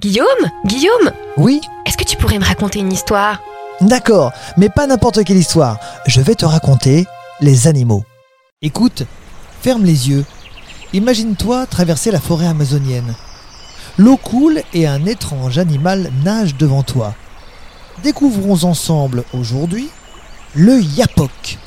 Guillaume Guillaume Oui? Est-ce que tu pourrais me raconter une histoire? D'accord, mais pas n'importe quelle histoire. Je vais te raconter les animaux. Écoute, ferme les yeux. Imagine-toi traverser la forêt amazonienne. L'eau coule et un étrange animal nage devant toi. Découvrons ensemble aujourd'hui le yapok.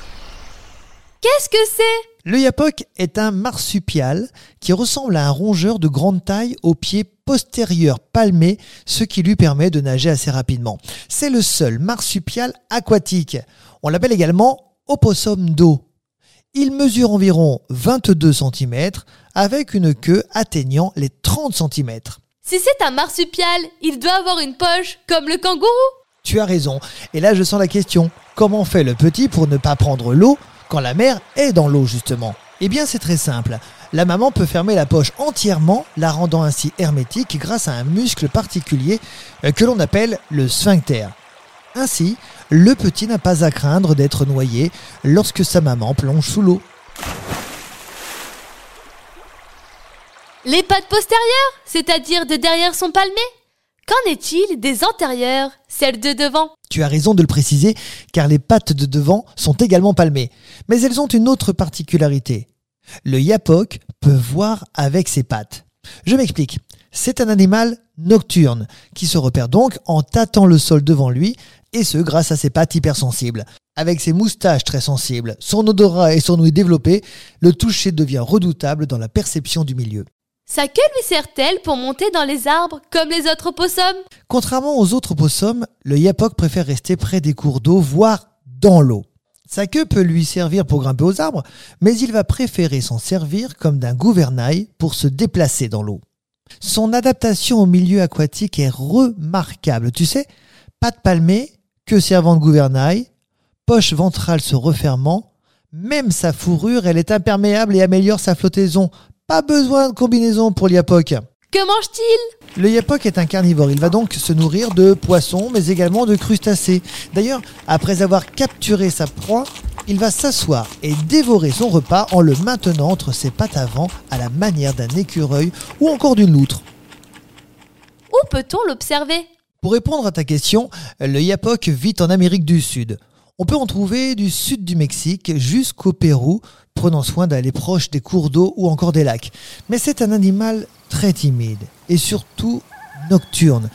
Qu'est-ce que c'est? Le yapok est un marsupial qui ressemble à un rongeur de grande taille aux pieds postérieurs palmés, ce qui lui permet de nager assez rapidement. C'est le seul marsupial aquatique. On l'appelle également opossum d'eau. Il mesure environ 22 cm avec une queue atteignant les 30 cm. Si c'est un marsupial, il doit avoir une poche comme le kangourou. Tu as raison. Et là, je sens la question. Comment fait le petit pour ne pas prendre l'eau quand la mère est dans l'eau, justement? Eh bien, c'est très simple. La maman peut fermer la poche entièrement, la rendant ainsi hermétique grâce à un muscle particulier euh, que l'on appelle le sphincter. Ainsi, le petit n'a pas à craindre d'être noyé lorsque sa maman plonge sous l'eau. Les pattes postérieures, c'est-à-dire de derrière son palmé Qu'en est-il des antérieures, celles de devant? Tu as raison de le préciser, car les pattes de devant sont également palmées. Mais elles ont une autre particularité. Le yapok peut voir avec ses pattes. Je m'explique. C'est un animal nocturne qui se repère donc en tâtant le sol devant lui, et ce grâce à ses pattes hypersensibles. Avec ses moustaches très sensibles, son odorat et son ouïe développée, le toucher devient redoutable dans la perception du milieu. Sa queue lui sert-elle pour monter dans les arbres comme les autres opossums? Contrairement aux autres opossums, le yapok préfère rester près des cours d'eau, voire dans l'eau. Sa queue peut lui servir pour grimper aux arbres, mais il va préférer s'en servir comme d'un gouvernail pour se déplacer dans l'eau. Son adaptation au milieu aquatique est remarquable. Tu sais, pattes palmées, queue servant de gouvernail, poche ventrale se refermant, même sa fourrure, elle est imperméable et améliore sa flottaison. Pas besoin de combinaison pour l'yapoc. Que mange-t-il? Le yapok est un carnivore. Il va donc se nourrir de poissons, mais également de crustacés. D'ailleurs, après avoir capturé sa proie, il va s'asseoir et dévorer son repas en le maintenant entre ses pattes avant à la manière d'un écureuil ou encore d'une loutre. Où peut-on l'observer? Pour répondre à ta question, le yapok vit en Amérique du Sud. On peut en trouver du sud du Mexique jusqu'au Pérou, prenant soin d'aller proche des cours d'eau ou encore des lacs. Mais c'est un animal très timide et surtout nocturne.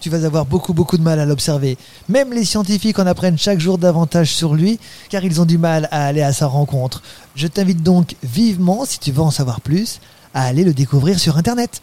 Tu vas avoir beaucoup beaucoup de mal à l'observer. Même les scientifiques en apprennent chaque jour davantage sur lui car ils ont du mal à aller à sa rencontre. Je t'invite donc vivement, si tu veux en savoir plus, à aller le découvrir sur Internet.